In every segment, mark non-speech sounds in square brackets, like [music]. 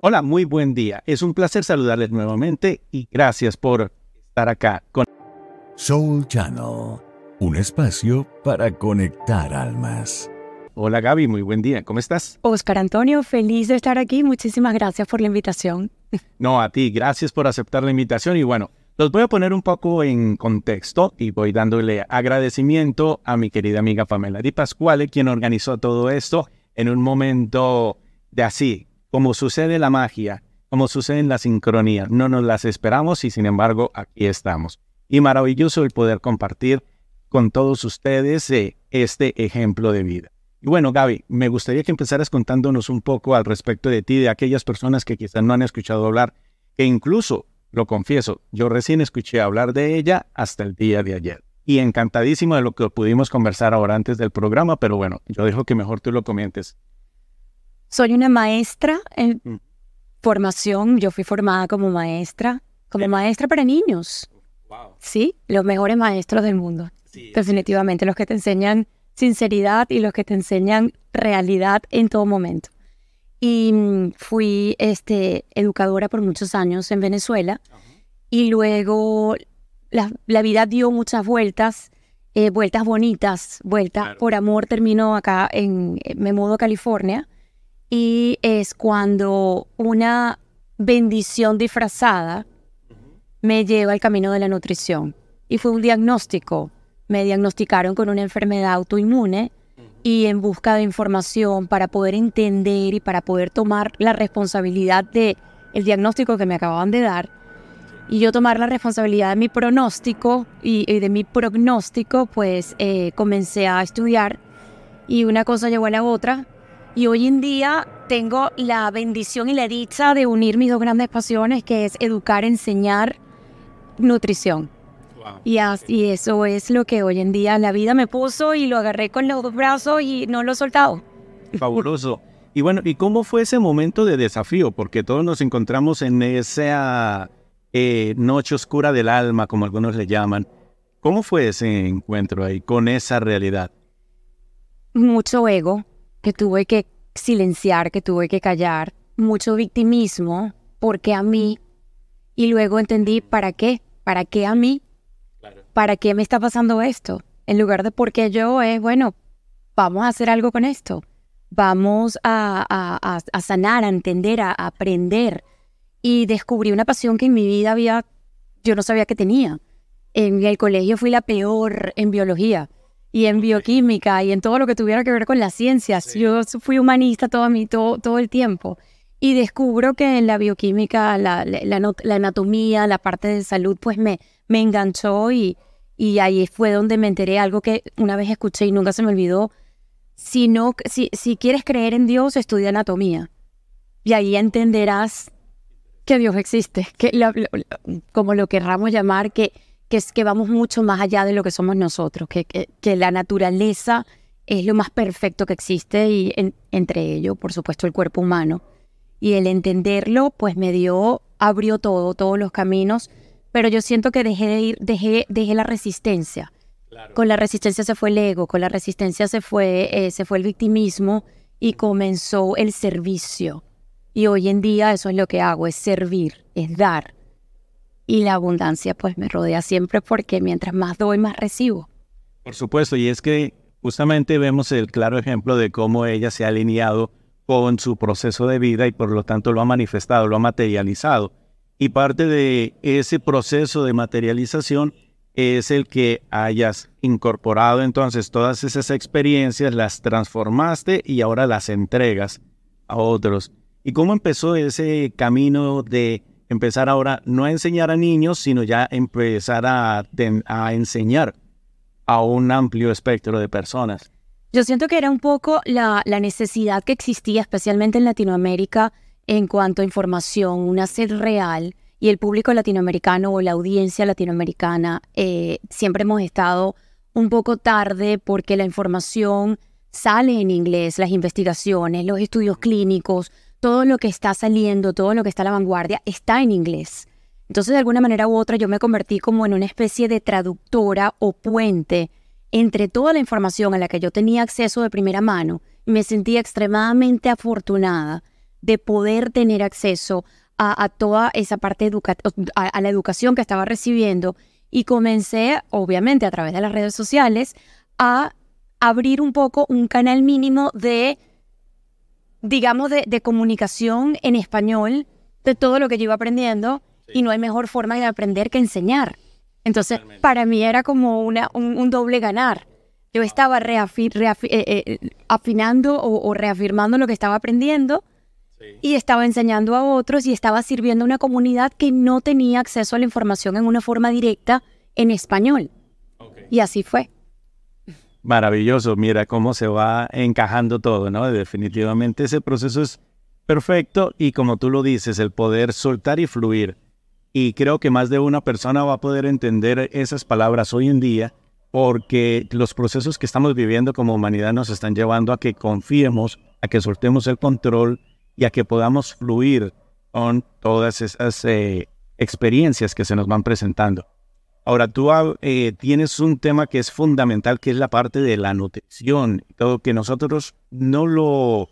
Hola, muy buen día. Es un placer saludarles nuevamente y gracias por estar acá con Soul Channel, un espacio para conectar almas. Hola Gaby, muy buen día. ¿Cómo estás? Oscar Antonio, feliz de estar aquí. Muchísimas gracias por la invitación. [laughs] No, a ti, gracias por aceptar la invitación y bueno, los voy a poner un poco en contexto y voy dándole agradecimiento a mi querida amiga Pamela Di Pasquale, quien organizó todo esto en un momento de así, como sucede la magia, como sucede en la sincronía. No nos las esperamos y sin embargo aquí estamos. Y maravilloso el poder compartir con todos ustedes eh, este ejemplo de vida. Y bueno, Gaby, me gustaría que empezaras contándonos un poco al respecto de ti, de aquellas personas que quizás no han escuchado hablar, que incluso, lo confieso, yo recién escuché hablar de ella hasta el día de ayer. Y encantadísimo de lo que pudimos conversar ahora antes del programa, pero bueno, yo dejo que mejor tú lo comentes. Soy una maestra en mm. formación, yo fui formada como maestra, como maestra para niños. Wow. Sí, los mejores maestros del mundo. Definitivamente, los que te enseñan sinceridad y los que te enseñan realidad en todo momento. Y mm, fui este, educadora por muchos años en Venezuela y luego la, vida dio muchas vueltas, eh, vueltas bonitas, vueltas por amor. Terminó acá en, me mudo a California y es cuando una bendición disfrazada me lleva al camino de la nutrición. Y fue un diagnóstico. Me diagnosticaron con una enfermedad autoinmune y en busca de información para poder entender y para poder tomar la responsabilidad de el diagnóstico que me acababan de dar. Y yo tomar la responsabilidad de mi pronóstico y, de mi prognóstico, pues eh, comencé a estudiar y una cosa llevó a la otra y hoy en día tengo la bendición y la dicha de unir mis dos grandes pasiones, que es educar, enseñar, nutrición. Y, así, eso es lo que hoy en día la vida me puso y lo agarré con los dos brazos y no lo he soltado. [laughs] Fabuloso. Y bueno, ¿y cómo fue ese momento de desafío? Porque todos nos encontramos en esa eh, noche oscura del alma, como algunos le llaman. ¿Cómo fue ese encuentro ahí con esa realidad? Mucho ego que tuve que silenciar, que tuve que callar, mucho victimismo, porque a mí, y luego entendí para qué, para qué a mí, ¿para qué me está pasando esto? En lugar de por qué yo es, bueno, vamos a hacer algo con esto. Vamos a, sanar, a entender, a, aprender. Y descubrí una pasión que en mi vida había, yo no sabía que tenía. En el colegio fui la peor en biología y en bioquímica y en todo lo que tuviera que ver con las ciencias. Yo fui humanista todo, mi, todo, todo el tiempo. Y descubro que en la bioquímica, la, la anatomía, la parte de salud, pues me, me enganchó y, y ahí fue donde me enteré algo que una vez escuché y nunca se me olvidó. Si, no, si, si quieres creer en Dios, estudia anatomía. Y ahí entenderás que Dios existe, que como lo querramos llamar, que, que, es, que vamos mucho más allá de lo que somos nosotros, que, que, la naturaleza es lo más perfecto que existe y entre ellos, por supuesto, el cuerpo humano. Y el entenderlo, pues me dio, abrió todo, todos los caminos pero yo siento que dejé de ir, dejé, dejé la resistencia. Con la resistencia se fue el ego, con la resistencia se fue, eh, se fue el victimismo y comenzó el servicio. Y hoy en día eso es lo que hago, es servir, es dar. Y la abundancia pues me rodea siempre porque mientras más doy, más recibo. Por supuesto, y es que justamente vemos el claro ejemplo de cómo ella se ha alineado con su proceso de vida y por lo tanto lo ha manifestado, lo ha materializado. Y parte de ese proceso de materialización es el que hayas incorporado entonces todas esas experiencias, las transformaste y ahora las entregas a otros. ¿Y cómo empezó ese camino de empezar ahora no a enseñar a niños, sino ya empezar a, a enseñar a un amplio espectro de personas? Yo siento que era un poco la, la necesidad que existía, especialmente en Latinoamérica, en cuanto a información, una sed real y el público latinoamericano o la audiencia latinoamericana eh, siempre hemos estado un poco tarde porque la información sale en inglés, las investigaciones, los estudios clínicos, todo lo que está saliendo, todo lo que está a la vanguardia está en inglés. Entonces, de alguna manera u otra, yo me convertí como en una especie de traductora o puente entre toda la información a la que yo tenía acceso de primera mano me sentía extremadamente afortunada de poder tener acceso a, toda esa parte educativa, a, la educación que estaba recibiendo y comencé, obviamente, a través de las redes sociales, a abrir un poco un canal mínimo de, digamos, de, comunicación en español de todo lo que yo iba aprendiendo y no hay mejor forma de aprender que enseñar. Entonces, para mí era como una, un, doble ganar. Yo estaba eh, eh, afinando o, reafirmando lo que estaba aprendiendo y estaba enseñando a otros y estaba sirviendo a una comunidad que no tenía acceso a la información en una forma directa en español. Y así fue. Maravilloso, mira cómo se va encajando todo, ¿no? Definitivamente ese proceso es perfecto y como tú lo dices, el poder soltar y fluir. Y creo que más de una persona va a poder entender esas palabras hoy en día porque los procesos que estamos viviendo como humanidad nos están llevando a que confiemos, a que soltemos el control y a que podamos fluir con todas esas eh, experiencias que se nos van presentando. Ahora, tú ah, eh, tienes un tema que es fundamental, que es la parte de la nutrición, todo que nosotros no lo,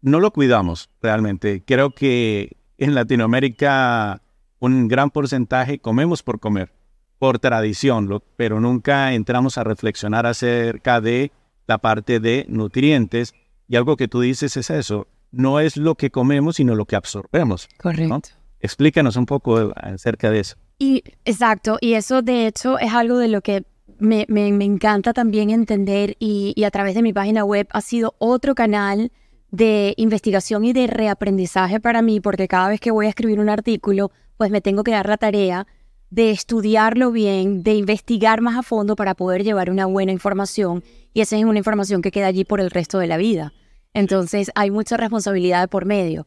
no lo cuidamos realmente. Creo que en Latinoamérica un gran porcentaje comemos por comer, por tradición, pero nunca entramos a reflexionar acerca de la parte de nutrientes. Y algo que tú dices es eso, no es lo que comemos, sino lo que absorbemos. Correcto. Explícanos un poco acerca de eso. Y exacto, y eso de hecho es algo de lo que me, me, encanta también entender y, y, a través de mi página web ha sido otro canal de investigación y de reaprendizaje para mí, porque cada vez que voy a escribir un artículo, pues me tengo que dar la tarea de estudiarlo bien, de investigar más a fondo para poder llevar una buena información y esa es una información que queda allí por el resto de la vida. Entonces hay mucha responsabilidad por medio.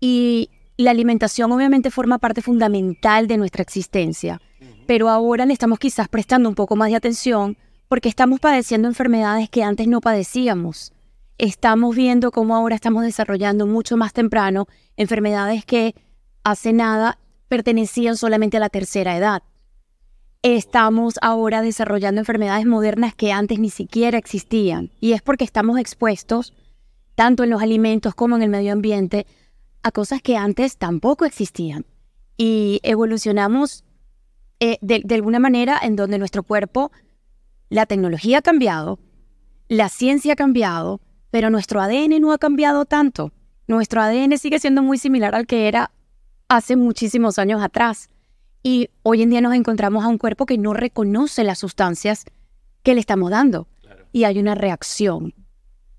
Y la alimentación obviamente forma parte fundamental de nuestra existencia, pero ahora le estamos quizás prestando un poco más de atención porque estamos padeciendo enfermedades que antes no padecíamos. Estamos viendo cómo ahora estamos desarrollando mucho más temprano enfermedades que hace nada pertenecían solamente a la tercera edad. Estamos ahora desarrollando enfermedades modernas que antes ni siquiera existían y es porque estamos expuestos tanto en los alimentos como en el medio ambiente, a cosas que antes tampoco existían. Y evolucionamos eh, de, alguna manera en donde nuestro cuerpo, la tecnología ha cambiado, la ciencia ha cambiado, pero nuestro ADN no ha cambiado tanto. Nuestro ADN sigue siendo muy similar al que era hace muchísimos años atrás. Y hoy en día nos encontramos a un cuerpo que no reconoce las sustancias que le estamos dando. Y hay una reacción.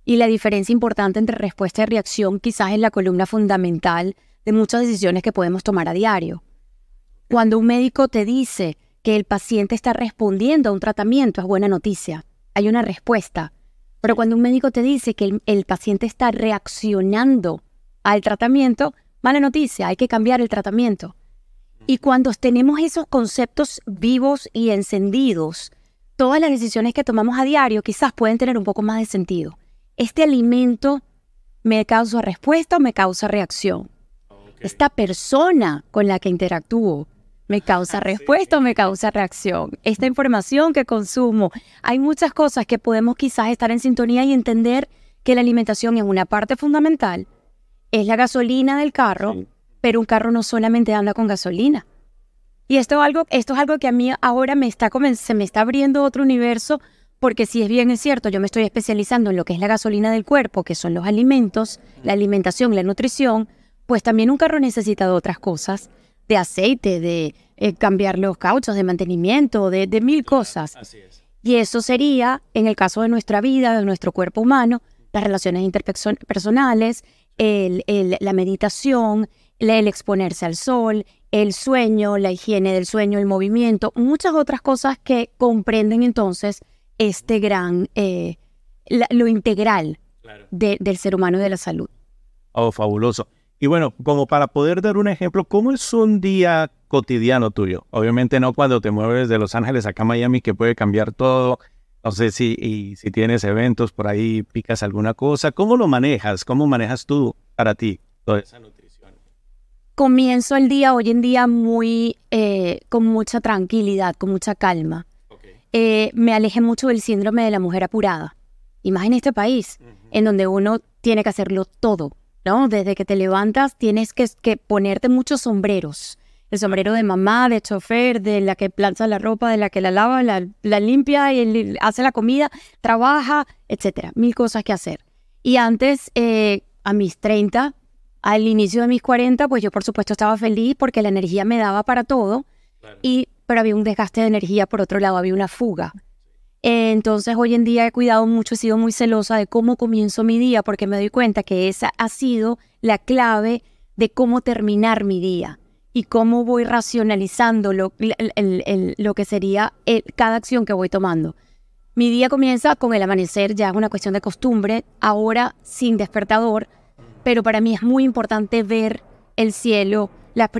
Y la diferencia importante entre respuesta y reacción quizás es la columna fundamental de muchas decisiones que podemos tomar a diario. Cuando un médico te dice que el paciente está respondiendo a un tratamiento es buena noticia, hay una respuesta. Pero cuando un médico te dice que el, paciente está reaccionando al tratamiento, mala noticia, hay que cambiar el tratamiento. Y cuando tenemos esos conceptos vivos y encendidos, todas las decisiones que tomamos a diario quizás pueden tener un poco más de sentido este alimento me causa respuesta o me causa reacción. Esta persona con la que interactúo me causa respuesta o me causa reacción. Esta información que consumo. Hay muchas cosas que podemos quizás estar en sintonía y entender que la alimentación es una parte fundamental. Es la gasolina del carro, pero un carro no solamente anda con gasolina. Y esto, algo, esto es algo que a mí ahora me está, se me está abriendo otro universo porque si es bien es cierto, yo me estoy especializando en lo que es la gasolina del cuerpo, que son los alimentos, la alimentación, la nutrición, pues también un carro necesita de otras cosas, de aceite, de eh, cambiar los cauchos, de mantenimiento, de, mil cosas. Así es. Y eso sería, en el caso de nuestra vida, de nuestro cuerpo humano, las relaciones interpersonales, la meditación, el exponerse al sol, el sueño, la higiene del sueño, el movimiento, muchas otras cosas que comprenden entonces este gran, eh, lo integral del ser humano y de la salud. Oh, fabuloso. Y bueno, como para poder dar un ejemplo, ¿cómo es un día cotidiano tuyo? Obviamente no cuando te mueves de Los Ángeles acá a Miami, que puede cambiar todo. No sé si, y si tienes eventos por ahí, picas alguna cosa. ¿Cómo lo manejas? ¿Cómo manejas tú para ti toda esa nutrición? Comienzo el día hoy en día muy, eh, con mucha tranquilidad, con mucha calma. Eh, me alejé mucho del síndrome de la mujer apurada. Y más en este país, en donde uno tiene que hacerlo todo ¿no? Desde que te levantas tienes que, que ponerte muchos sombreros. El sombrero de mamá, de chofer, de la que plancha la ropa, de la que la lava, la, la limpia y el- hace la comida, trabaja, etcétera. Mil cosas que hacer. Y antes, eh, a mis 30, al inicio de mis 40, pues yo por supuesto estaba feliz porque la energía me daba para todo, y, pero había un desgaste de energía, por otro lado, había una fuga. Eh, Entonces hoy en día he cuidado mucho, he sido muy celosa de cómo comienzo mi día, porque me doy cuenta que esa ha sido la clave de cómo terminar mi día y cómo voy racionalizando lo, el- lo que sería el- cada acción que voy tomando. Mi día comienza con el amanecer, ya es una cuestión de costumbre, ahora sin despertador, pero para mí es muy importante ver el cielo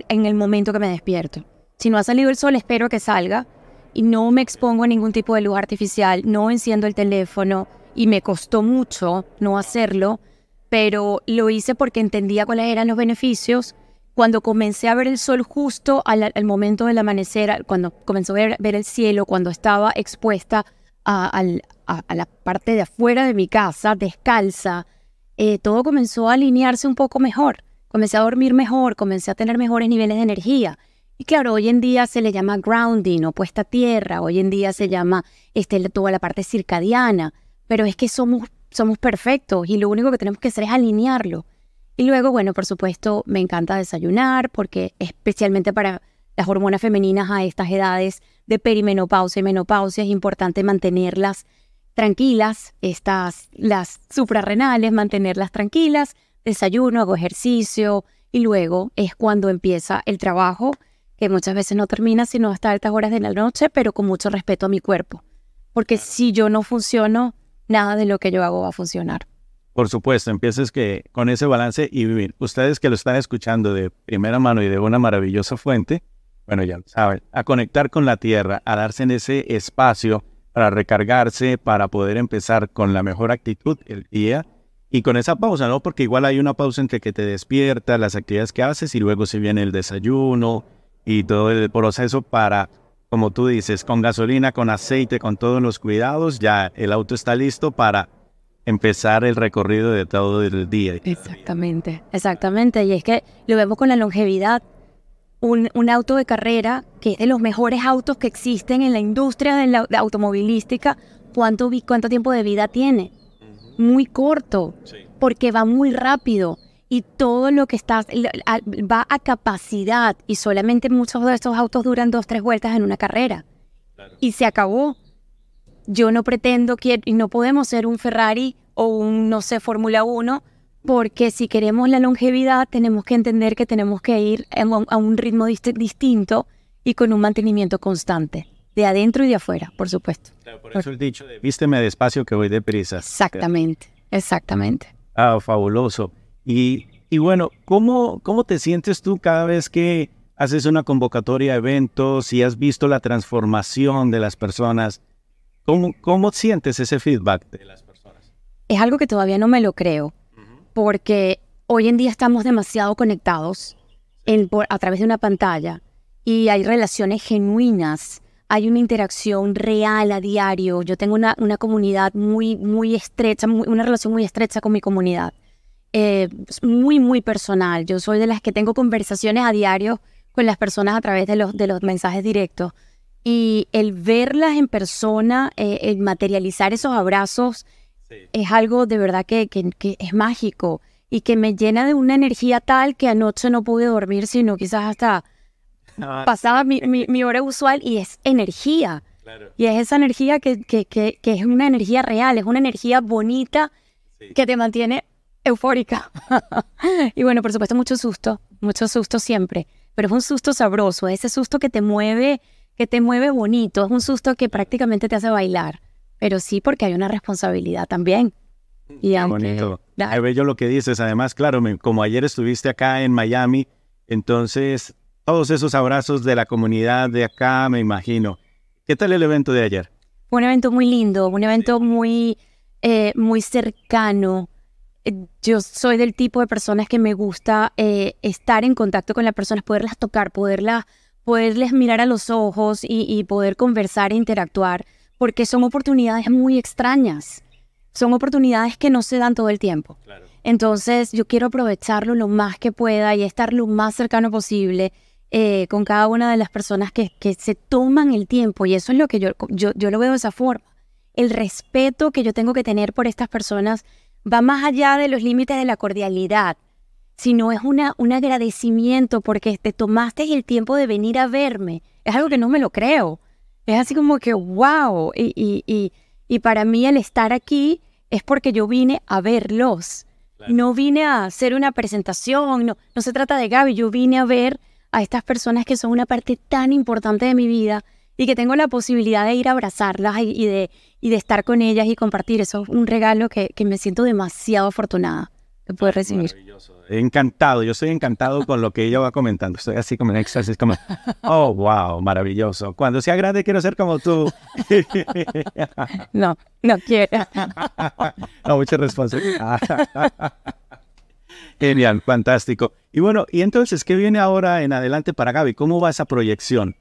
en el momento que me despierto. Si no ha salido el sol, espero que salga y no me expongo a ningún tipo de luz artificial, no enciendo el teléfono y me costó mucho no hacerlo, pero lo hice porque entendía cuáles eran los beneficios. Cuando comencé a ver el sol justo al, momento del amanecer, cuando comenzó a ver, el cielo, cuando estaba expuesta a la parte de afuera de mi casa, descalza, eh, todo comenzó a alinearse un poco mejor. Comencé a dormir mejor, comencé a tener mejores niveles de energía. Y claro, hoy en día se le llama grounding o puesta tierra, hoy en día se llama este, toda la parte circadiana, pero es que somos, somos perfectos y lo único que tenemos que hacer es alinearlo. Y luego, bueno, por supuesto, me encanta desayunar porque especialmente para las hormonas femeninas a estas edades de perimenopausia y menopausia es importante mantenerlas tranquilas, estas, las suprarrenales, mantenerlas tranquilas, desayuno, hago ejercicio y luego es cuando empieza el trabajo, que muchas veces no termina sino hasta altas horas de la noche, pero con mucho respeto a mi cuerpo. Porque si yo no funciono, nada de lo que yo hago va a funcionar. Por supuesto, empieces que con ese balance y vivir. Ustedes que lo están escuchando de primera mano y de una maravillosa fuente, bueno, ya lo saben, a conectar con la tierra, a darse en ese espacio para recargarse, para poder empezar con la mejor actitud el día y con esa pausa, ¿no? Porque igual hay una pausa entre que te despiertas, las actividades que haces y luego se viene el desayuno y todo el proceso para, como tú dices, con gasolina, con aceite, con todos los cuidados, ya el auto está listo para empezar el recorrido de todo el día. Exactamente, exactamente. Y es que lo vemos con la longevidad. Un, un auto de carrera, que es de los mejores autos que existen en la industria de la de automovilística, ¿cuánto, vi- ¿cuánto tiempo de vida tiene? Muy corto, porque va muy rápido y todo lo que está va a capacidad y solamente muchos de estos autos duran dos, tres vueltas en una carrera. Y se acabó. Yo no pretendo que y no podemos ser un Ferrari o un, no sé, Fórmula 1, porque si queremos la longevidad tenemos que entender que tenemos que ir a un, ritmo dist- distinto y con un mantenimiento constante, de adentro y de afuera, por supuesto. Por eso el dicho de vísteme despacio que voy deprisa. Exactamente, exactamente. Ah, fabuloso. Y, y bueno, ¿cómo, ¿cómo te sientes tú cada vez que haces una convocatoria a eventos y has visto la transformación de las personas? ¿Cómo, cómo sientes ese feedback de las personas? Es algo que todavía no me lo creo, porque hoy en día estamos demasiado conectados en- por- a través de una pantalla y hay relaciones genuinas, hay una interacción real a diario. Yo tengo una, una comunidad muy, muy estrecha, muy- una relación muy estrecha con mi comunidad, eh, muy, muy personal. Yo soy de las que tengo conversaciones a diario con las personas a través de los, de los mensajes directos. Y el verlas en persona, eh, el materializar esos abrazos, es algo de verdad que, que- que es mágico y que me llena de una energía tal que anoche no pude dormir, sino quizás hasta [laughs] pasaba mi, mi- mi hora usual y es energía. Y es esa energía que, que- que- que es una energía real, es una energía bonita que te mantiene eufórica. [laughs] y bueno, por supuesto, mucho susto, mucho susto siempre, pero es un susto sabroso, ese susto que te mueve, que te mueve bonito, es un susto que prácticamente te hace bailar, pero sí porque hay una responsabilidad también. Y Qué aunque- bonito. Bello lo que dices. Además, claro, me- como ayer estuviste acá en Miami, entonces todos esos abrazos de la comunidad de acá, me imagino. ¿Qué tal el evento de ayer? Fue un evento muy lindo, un evento muy, eh, muy cercano. Yo soy del tipo de personas que me gusta eh, estar en contacto con las personas, poderlas tocar, poderlas, poderles mirar a los ojos y, y poder conversar e interactuar, porque son oportunidades muy extrañas. Son oportunidades que no se dan todo el tiempo. Entonces yo quiero aprovecharlo lo más que pueda y estar lo más cercano posible eh, con cada una de las personas que, que, se toman el tiempo. Y eso es lo que yo, yo, yo lo veo de esa forma. El respeto que yo tengo que tener por estas personas va más allá de los límites de la cordialidad, sino es una, un agradecimiento porque te tomaste el tiempo de venir a verme. Es algo que no me lo creo. Es así como que, wow. Y, y, y, y para mí el estar aquí es porque yo vine a verlos. No vine a hacer una presentación, no, no se trata de Gaby, yo vine a ver a estas personas que son una parte tan importante de mi vida y que tengo la posibilidad de ir a abrazarlas y, de, y de estar con ellas y compartir. Eso es un regalo que, que me siento demasiado afortunada de poder recibir. Encantado, yo estoy encantado con lo que ella va comentando. Estoy así como en éxtasis, como, oh, wow, maravilloso. Cuando sea grande quiero ser como tú. [laughs] no, no quiero. [laughs] no, mucha responsabilidad. [laughs] Genial, fantástico. Y bueno, y entonces, ¿qué viene ahora en adelante para Gaby? ¿Cómo va esa proyección?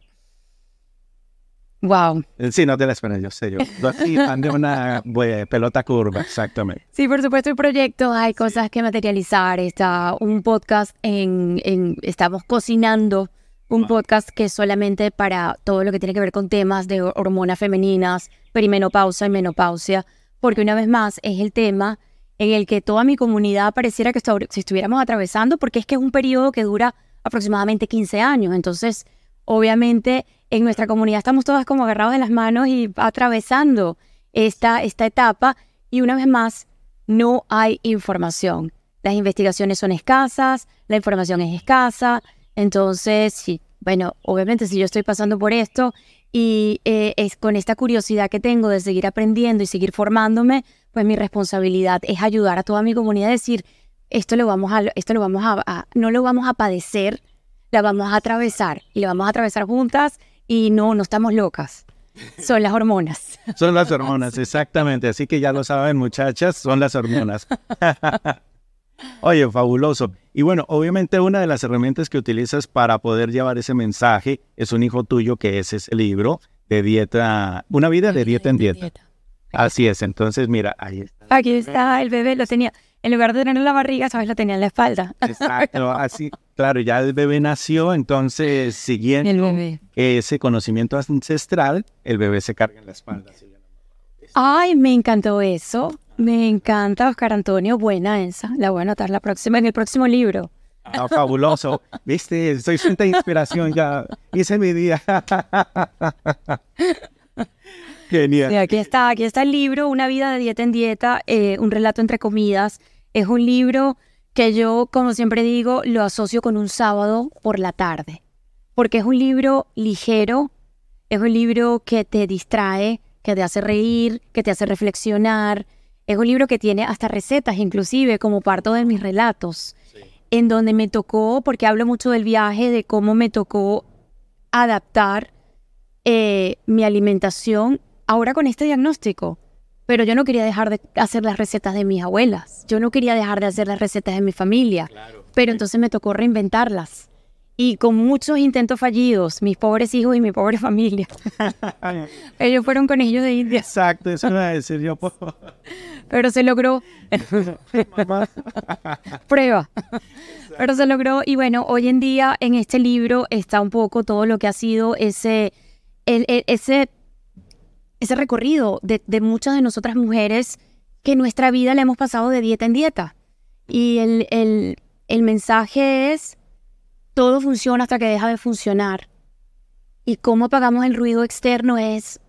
Wow. Sí, no te la esperas, yo sé. Yo aquí [laughs] de una pelota curva, exactamente. Sí, por supuesto, el proyecto, hay cosas que materializar. Está un podcast en, en estamos cocinando un podcast que es solamente para todo lo que tiene que ver con temas de hormonas femeninas, perimenopausa y menopausia, porque una vez más es el tema en el que toda mi comunidad pareciera que si estuviéramos atravesando, porque es que es un periodo que dura aproximadamente 15 años. Entonces, obviamente, en nuestra comunidad estamos todas como agarrados de las manos y atravesando esta, esta etapa y una vez más no hay información. Las investigaciones son escasas, la información es escasa, entonces sí, bueno, obviamente si yo estoy pasando por esto y eh, es con esta curiosidad que tengo de seguir aprendiendo y seguir formándome, pues mi responsabilidad es ayudar a toda mi comunidad a decir, esto lo vamos a, esto lo vamos a no lo vamos a padecer, la vamos a atravesar y la vamos a atravesar juntas y no, no estamos locas. Son las hormonas. [laughs] Son las hormonas, exactamente. Así que ya lo saben, muchachas, son las hormonas. [laughs] Oye, fabuloso. Y bueno, obviamente una de las herramientas que utilizas para poder llevar ese mensaje es un hijo tuyo que es ese libro de dieta, una vida de dieta en dieta. Así es, entonces mira, ahí está. Aquí está el bebé, lo tenía, en lugar de tenerlo en la barriga, sabes, lo tenía en la espalda. [laughs] Exacto, así, claro, ya el bebé nació, entonces siguiendo ese conocimiento ancestral, el bebé se carga en la espalda. Ay, me encantó eso. Me encanta, Oscar Antonio. Buena esa. La voy a anotar la próxima, en el próximo libro. Ah, fabuloso. Viste, soy fuente de inspiración ya. Hice mi día. [laughs] Genial. aquí está, aquí está el libro, Una vida de dieta en dieta, eh, un relato entre comidas. Es un libro que yo, como siempre digo, lo asocio con un sábado por la tarde, porque es un libro ligero, es un libro que te distrae, que te hace reír, que te hace reflexionar. Es un libro que tiene hasta recetas, inclusive, como parte de mis relatos, en donde me tocó, porque hablo mucho del viaje, de cómo me tocó adaptar eh, mi alimentación ahora con este diagnóstico. Pero yo no quería dejar de hacer las recetas de mis abuelas. Yo no quería dejar de hacer las recetas de mi familia. Pero entonces me tocó reinventarlas. Y con muchos intentos fallidos, mis pobres hijos y mi pobre [laughs] familia. [laughs] ellos fueron con ellos de India. Exacto, eso iba a decir yo. Pero se logró. [laughs] Prueba. Pero se logró. Y bueno, hoy en día en este libro está un poco todo lo que ha sido ese, ese ese recorrido de, muchas de nosotras mujeres que nuestra vida le hemos pasado de dieta en dieta. Y el, el, el mensaje es, todo funciona hasta que deja de funcionar. Y cómo apagamos el ruido externo es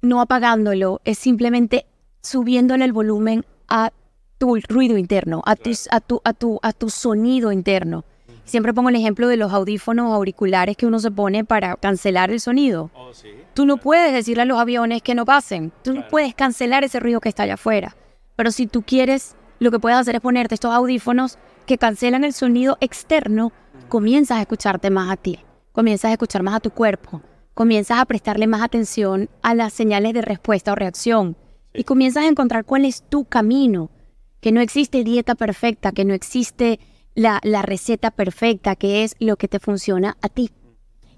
no apagándolo, es simplemente subiéndole el volumen a tu ruido interno, a tu, a tu, a tu, a tu sonido interno. Siempre pongo el ejemplo de los audífonos auriculares que uno se pone para cancelar el sonido. Oh, Tú no puedes decirle a los aviones que no pasen. Tú no puedes cancelar ese ruido que está allá afuera. Pero si tú quieres, lo que puedes hacer es ponerte estos audífonos que cancelan el sonido externo, comienzas a escucharte más a ti, comienzas a escuchar más a tu cuerpo, comienzas a prestarle más atención a las señales de respuesta o reacción. Y comienzas a encontrar cuál es tu camino, que no existe dieta perfecta, que no existe la, la receta perfecta, que es lo que te funciona a ti.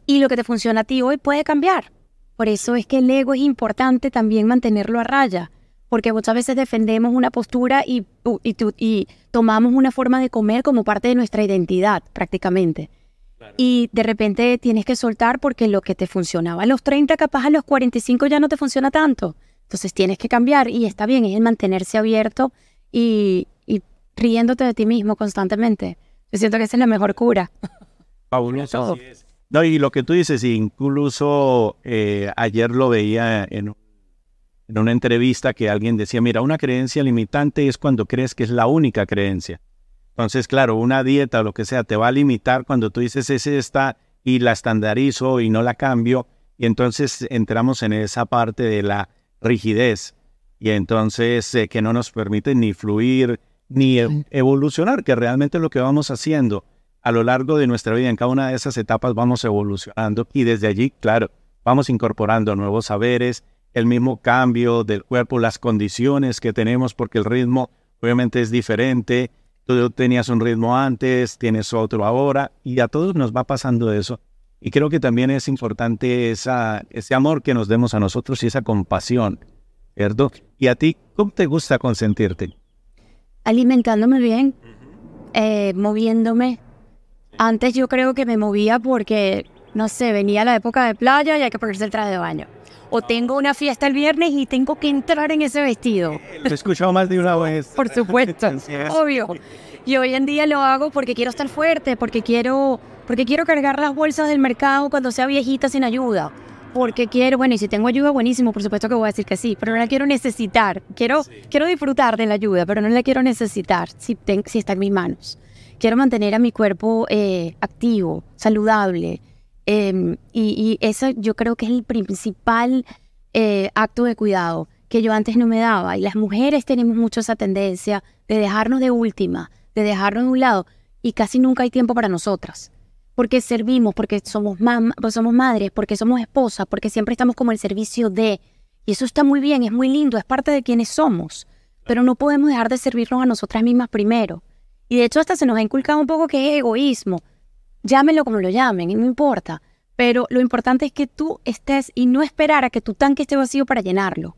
Y lo que te funciona a ti hoy puede cambiar. Por eso es que el ego es importante también mantenerlo a raya, porque muchas veces defendemos una postura y, y, y tomamos una forma de comer como parte de nuestra identidad prácticamente. Y de repente tienes que soltar porque lo que te funcionaba a los 30, capaz a los 45 ya no te funciona tanto. Entonces tienes que cambiar y está bien, es el mantenerse abierto y, y riéndote de ti mismo constantemente. Yo siento que esa es la mejor cura. [laughs] Fabuloso. No, y lo que tú dices, incluso eh, ayer lo veía en, en una entrevista que alguien decía, mira, una creencia limitante es cuando crees que es la única creencia. Entonces, claro, una dieta o lo que sea te va a limitar cuando tú dices es esta y la estandarizo y no la cambio. Y entonces entramos en esa parte de la rigidez y entonces eh, que no nos permite ni fluir ni e, evolucionar, que realmente es lo que vamos haciendo a lo largo de nuestra vida. En cada una de esas etapas vamos evolucionando y desde allí, claro, vamos incorporando nuevos saberes, el mismo cambio del cuerpo, las condiciones que tenemos, porque el ritmo obviamente es diferente Tú tenías un ritmo antes, tienes otro ahora, y a todos nos va pasando eso. Y creo que también es importante esa, ese amor que nos demos a nosotros y esa compasión, ¿cierto? Y a ti, ¿cómo te gusta consentirte? Alimentándome bien, eh, moviéndome. Antes yo creo que me movía porque, no sé, venía la época de playa y hay que ponerse el traje de baño o tengo una fiesta el viernes y tengo que entrar en ese vestido. Lo he escuchado más de una [laughs] vez. Por supuesto, [laughs] obvio. Y hoy en día lo hago porque quiero estar fuerte, porque quiero, porque quiero cargar las bolsas del mercado cuando sea viejita sin ayuda. Porque quiero, bueno, y si tengo ayuda, buenísimo, por supuesto que voy a decir que sí, pero no la quiero necesitar. Quiero, quiero disfrutar de la ayuda, pero no la quiero necesitar si, si está en mis manos. Quiero mantener a mi cuerpo eh, activo, saludable, Em, y, eso yo creo que es el principal eh, acto de cuidado que yo antes no me daba. Y las mujeres tenemos mucho esa tendencia de dejarnos de última, de dejarnos de un lado, y casi nunca hay tiempo para nosotras. Porque servimos, porque somos, pues somos madres, porque somos esposas, porque siempre estamos como el servicio de... Y eso está muy bien, es muy lindo, es parte de quienes somos. Pero no podemos dejar de servirnos a nosotras mismas primero. Y de hecho hasta se nos ha inculcado un poco que es egoísmo llámelo como lo llamen, no importa. Pero lo importante es que tú estés y no esperar a que tu tanque esté vacío para llenarlo.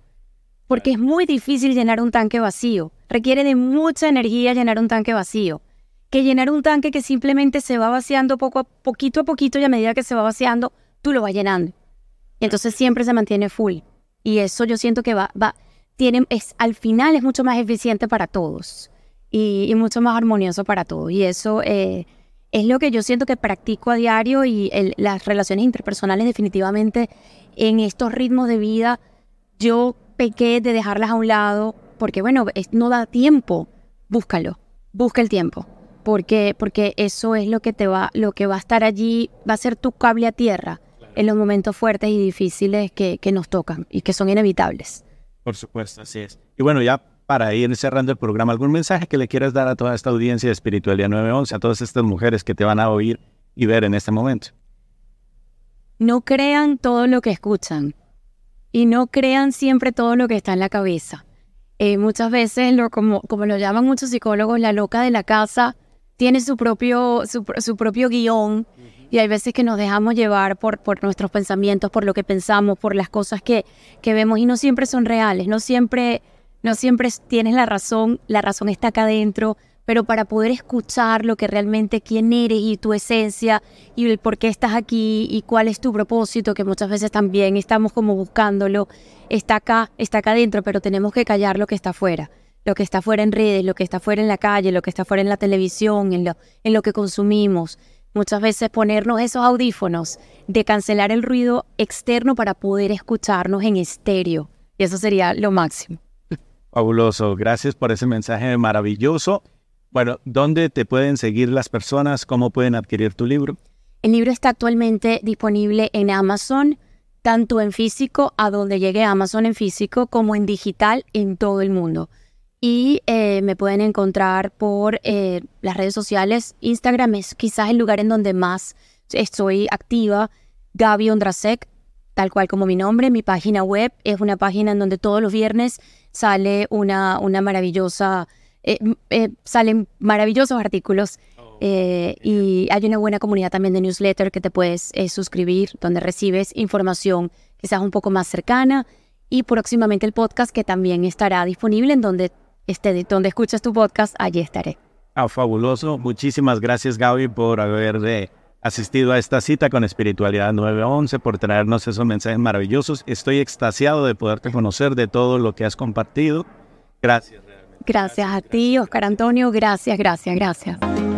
Porque es muy difícil llenar un tanque vacío. Requiere de mucha energía llenar un tanque vacío. Que llenar un tanque que simplemente se va vaciando poco a poquito a poquito y a medida que se va vaciando, tú lo vas llenando. Y entonces siempre se mantiene full. Y eso yo siento que va, va, tiene, es, al final es mucho más eficiente para todos y, mucho más armonioso para todos. Y eso eh, es lo que yo siento que practico a diario y las relaciones interpersonales definitivamente en estos ritmos de vida yo pequé de dejarlas a un lado porque bueno, no da tiempo, búscalo, busca el tiempo. Porque, porque eso es lo que te va, lo que va a estar allí, va a ser tu cable a tierra en los momentos fuertes y difíciles que, que nos tocan y que son inevitables. Por supuesto, así es. Y bueno, ya para ir cerrando el programa, ¿algún mensaje que le quieras dar a toda esta audiencia de Espiritualidad 911, a todas estas mujeres que te van a oír y ver en este momento? No crean todo lo que escuchan y no crean siempre todo lo que está en la cabeza. Eh, muchas veces, lo, como, como lo llaman muchos psicólogos, la loca de la casa tiene su propio, su, propio guion y hay veces que nos dejamos llevar por, por nuestros pensamientos, por lo que pensamos, por las cosas que, que vemos y no siempre son reales, no siempre no siempre tienes la razón, la razón está acá adentro, pero para poder escuchar lo que realmente quién eres y tu esencia y el por qué estás aquí y cuál es tu propósito, que muchas veces también estamos como buscándolo, está acá, está acá adentro, pero tenemos que callar lo que está afuera, lo que está afuera en redes, lo que está afuera en la calle, lo que está afuera en la televisión, en lo, en lo que consumimos. Muchas veces ponernos esos audífonos de cancelar el ruido externo para poder escucharnos en estéreo. Y eso sería lo máximo. Fabuloso, gracias por ese mensaje maravilloso. Bueno, ¿dónde te pueden seguir las personas? ¿Cómo pueden adquirir tu libro? El libro está actualmente disponible en Amazon, tanto en físico, a donde llegue Amazon en físico, como en digital en todo el mundo. Y eh, me pueden encontrar por eh, las redes sociales. Instagram es quizás el lugar en donde más estoy activa. Gaby Ondrasek, tal cual como mi nombre. Mi página web es una página en donde todos los viernes sale una, una maravillosa, eh, eh, salen maravillosos artículos oh, eh, y hay una buena comunidad también de newsletter que te puedes suscribir, donde recibes información quizás un poco más cercana y próximamente el podcast que también estará disponible en donde esté, donde escuchas tu podcast, allí estaré. Ah, fabuloso. Muchísimas gracias, Gaby, por haber eh, asistido a esta cita con Espiritualidad 911, por traernos esos mensajes maravillosos. Estoy extasiado de poderte conocer, de todo lo que has compartido. Gracias. Gracias a ti, Oscar Antonio. Gracias, gracias, gracias.